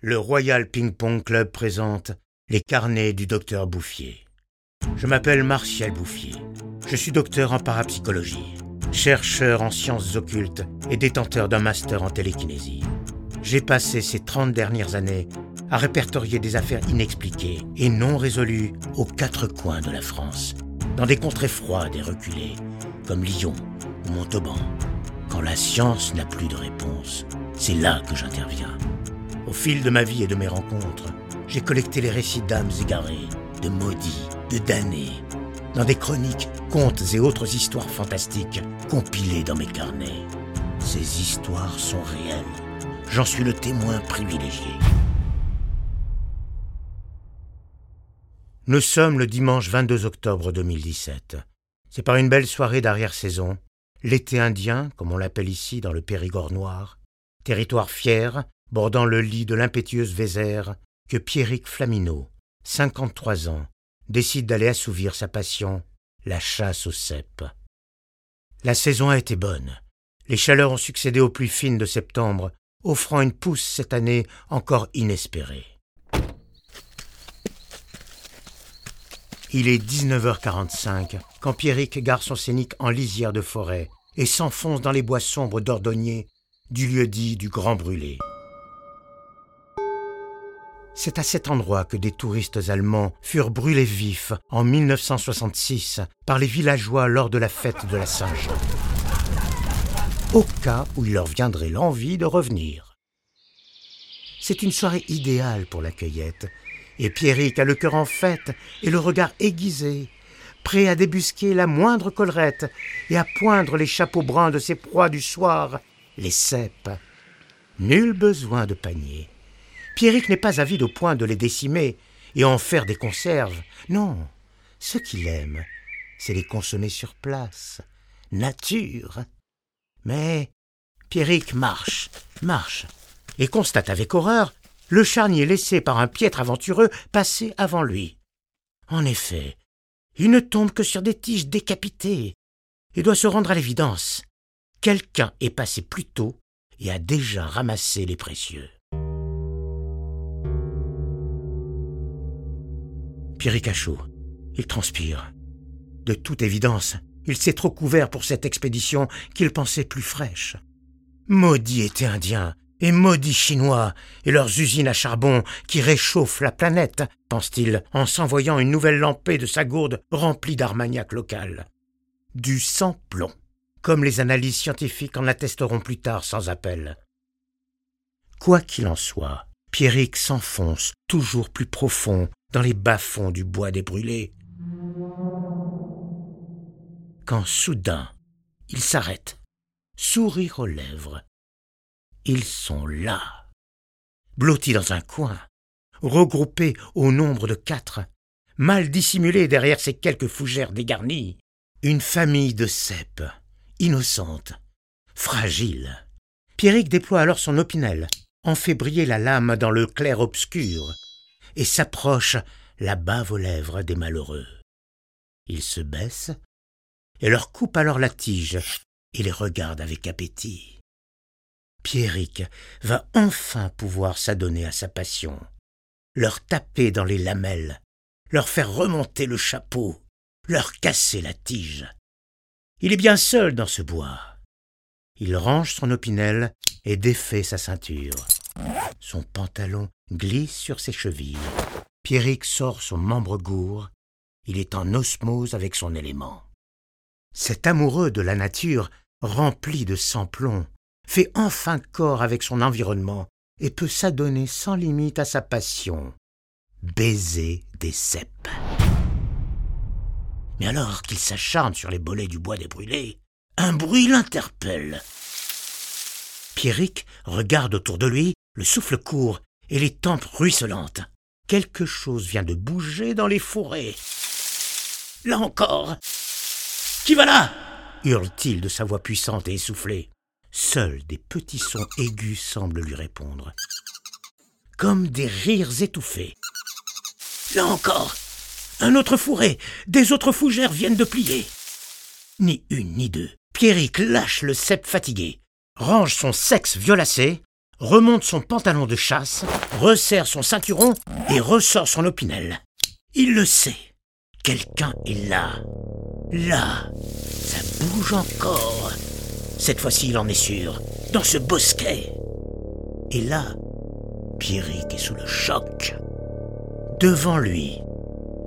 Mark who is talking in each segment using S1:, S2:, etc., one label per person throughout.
S1: le Royal Ping Pong Club présente les carnets du docteur Bouffier. Je m'appelle Martial Bouffier. Je suis docteur en parapsychologie, chercheur en sciences occultes et détenteur d'un master en télékinésie. J'ai passé ces 30 dernières années à répertorier des affaires inexpliquées et non résolues aux quatre coins de la France, dans des contrées froides et reculées, comme Lyon ou Montauban. Quand la science n'a plus de réponse, c'est là que j'interviens. Au fil de ma vie et de mes rencontres, j'ai collecté les récits d'âmes égarées, de maudits, de damnés, dans des chroniques, contes et autres histoires fantastiques compilées dans mes carnets. Ces histoires sont réelles. J'en suis le témoin privilégié. Nous sommes le dimanche 22 octobre 2017. C'est par une belle soirée d'arrière-saison, l'été indien, comme on l'appelle ici dans le Périgord noir, territoire fier, bordant le lit de l'impétueuse Vézère, que Pierrick Flamino, 53 ans, décide d'aller assouvir sa passion, la chasse aux cèpes. La saison a été bonne. Les chaleurs ont succédé aux pluies fines de septembre, offrant une pousse cette année encore inespérée. Il est 19h45 quand Pierrick gare son scénic en lisière de forêt et s'enfonce dans les bois sombres d'Ordonnier du lieu dit du Grand Brûlé. C'est à cet endroit que des touristes allemands furent brûlés vifs en 1966 par les villageois lors de la fête de la Saint-Jean. Au cas où il leur viendrait l'envie de revenir. C'est une soirée idéale pour la cueillette, et Pierrick a le cœur en fête et le regard aiguisé, prêt à débusquer la moindre collerette et à poindre les chapeaux bruns de ses proies du soir, les cèpes. Nul besoin de panier. Pierrick n'est pas avide au point de les décimer et en faire des conserves. Non, ce qu'il aime, c'est les consommer sur place. Nature. Mais Pierrick marche, marche, et constate avec horreur le charnier laissé par un piètre aventureux passer avant lui. En effet, il ne tombe que sur des tiges décapitées, et doit se rendre à l'évidence. Quelqu'un est passé plus tôt et a déjà ramassé les précieux. Pierre chaud. Il transpire. De toute évidence, il s'est trop couvert pour cette expédition qu'il pensait plus fraîche. Maudit été indien, et maudits Chinois et leurs usines à charbon qui réchauffent la planète, pense-t-il en s'envoyant une nouvelle lampée de sa gourde remplie d'armagnac local. Du sans-plomb, comme les analyses scientifiques en attesteront plus tard sans appel. Quoi qu'il en soit, Pierrick s'enfonce toujours plus profond dans les bas-fonds du bois des brûlés. Quand soudain, il s'arrête, sourire aux lèvres, ils sont là, blottis dans un coin, regroupés au nombre de quatre, mal dissimulés derrière ces quelques fougères dégarnies, une famille de cèpes, innocente, fragile. Pierrick déploie alors son opinel, en fait briller la lame dans le clair obscur, et s'approche la bave aux lèvres des malheureux. Il se baisse et leur coupe alors la tige et les regarde avec appétit. Pierrick va enfin pouvoir s'adonner à sa passion, leur taper dans les lamelles, leur faire remonter le chapeau, leur casser la tige. Il est bien seul dans ce bois. Il range son opinel et défait sa ceinture. Son pantalon glisse sur ses chevilles. Pierrick sort son membre gourd. Il est en osmose avec son élément. Cet amoureux de la nature, rempli de sang-plomb, fait enfin corps avec son environnement et peut s'adonner sans limite à sa passion, baiser des cèpes. Mais alors qu'il s'acharne sur les bolets du bois des brûlés, un bruit l'interpelle. Pierrick regarde autour de lui, le souffle court et les tempes ruisselantes. Quelque chose vient de bouger dans les fourrés. Là encore. Qui va là hurle-t-il de sa voix puissante et essoufflée. Seuls des petits sons aigus semblent lui répondre, comme des rires étouffés. Là encore, un autre fourré, des autres fougères viennent de plier. Ni une ni deux, Pierrick lâche le cep fatigué, range son sexe violacé, remonte son pantalon de chasse, resserre son ceinturon et ressort son opinel. Il le sait. Quelqu'un est là. Là. Ça bouge encore. Cette fois-ci, il en est sûr. Dans ce bosquet. Et là, Pierrick est sous le choc. Devant lui,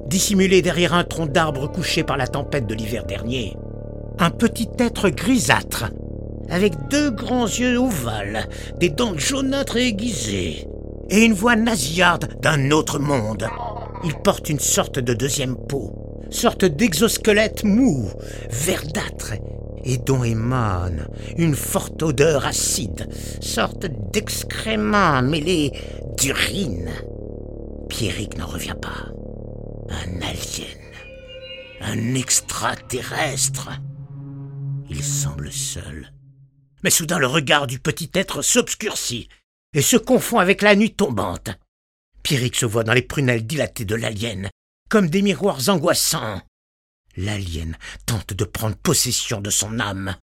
S1: dissimulé derrière un tronc d'arbre couché par la tempête de l'hiver dernier, un petit être grisâtre, avec deux grands yeux ovales, des dents jaunâtres et aiguisées, et une voix nasillarde d'un autre monde. Il porte une sorte de deuxième peau, sorte d'exosquelette mou, verdâtre, et dont émane une forte odeur acide, sorte d'excréments mêlés d'urine. Pierrick n'en revient pas. Un alien. Un extraterrestre. Il semble seul. Mais soudain le regard du petit être s'obscurcit et se confond avec la nuit tombante. Pierrick se voit dans les prunelles dilatées de l'alien, comme des miroirs angoissants. L'alien tente de prendre possession de son âme.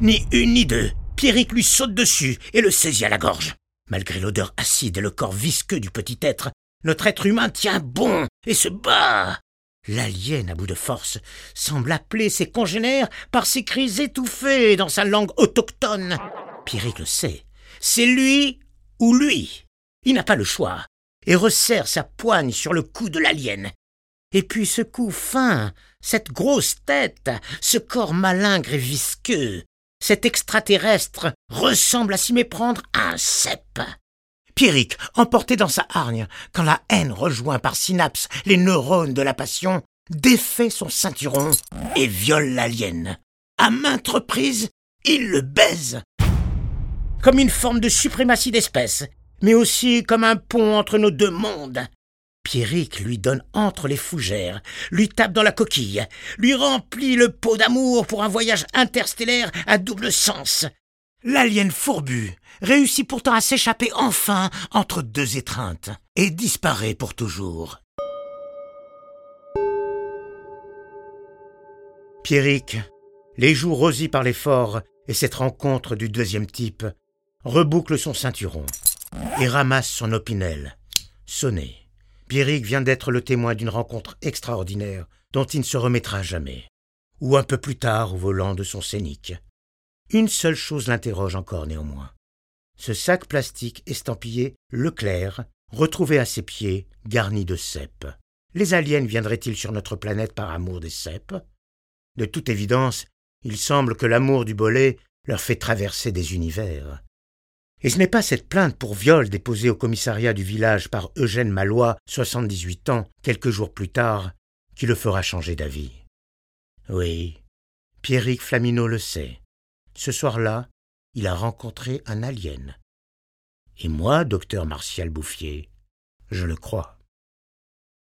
S1: Ni une ni deux, Pierrick lui saute dessus et le saisit à la gorge. Malgré l'odeur acide et le corps visqueux du petit être, notre être humain tient bon et se bat. L'alien, à bout de force, semble appeler ses congénères par ses cris étouffés dans sa langue autochtone. Pierrick le sait. C'est lui ou lui. Il n'a pas le choix et resserre sa poigne sur le cou de l'alien. Et puis ce cou fin, cette grosse tête, ce corps malingre et visqueux, cet extraterrestre ressemble à s'y méprendre à un cep. Pierrick, emporté dans sa hargne, quand la haine rejoint par synapse les neurones de la passion, défait son ceinturon et viole l'alien. À maintes reprises, il le baise. Comme une forme de suprématie d'espèce, mais aussi comme un pont entre nos deux mondes. Pierrick lui donne entre les fougères, lui tape dans la coquille, lui remplit le pot d'amour pour un voyage interstellaire à double sens. L'alien fourbu réussit pourtant à s'échapper enfin entre deux étreintes et disparaît pour toujours. Pierrick, les joues rosies par l'effort et cette rencontre du deuxième type, reboucle son ceinturon et ramasse son opinel. Sonné. Pierrick vient d'être le témoin d'une rencontre extraordinaire dont il ne se remettra jamais. Ou un peu plus tard au volant de son scénique. Une seule chose l'interroge encore néanmoins. Ce sac plastique estampillé Leclerc, retrouvé à ses pieds, garni de cèpes. Les aliens viendraient-ils sur notre planète par amour des cèpes? De toute évidence, il semble que l'amour du bolet leur fait traverser des univers. Et ce n'est pas cette plainte pour viol déposée au commissariat du village par Eugène Malois, 78 ans, quelques jours plus tard, qui le fera changer d'avis. Oui, Pierrick Flamineau le sait. Ce soir-là, il a rencontré un alien. Et moi, docteur Martial Bouffier, je le crois.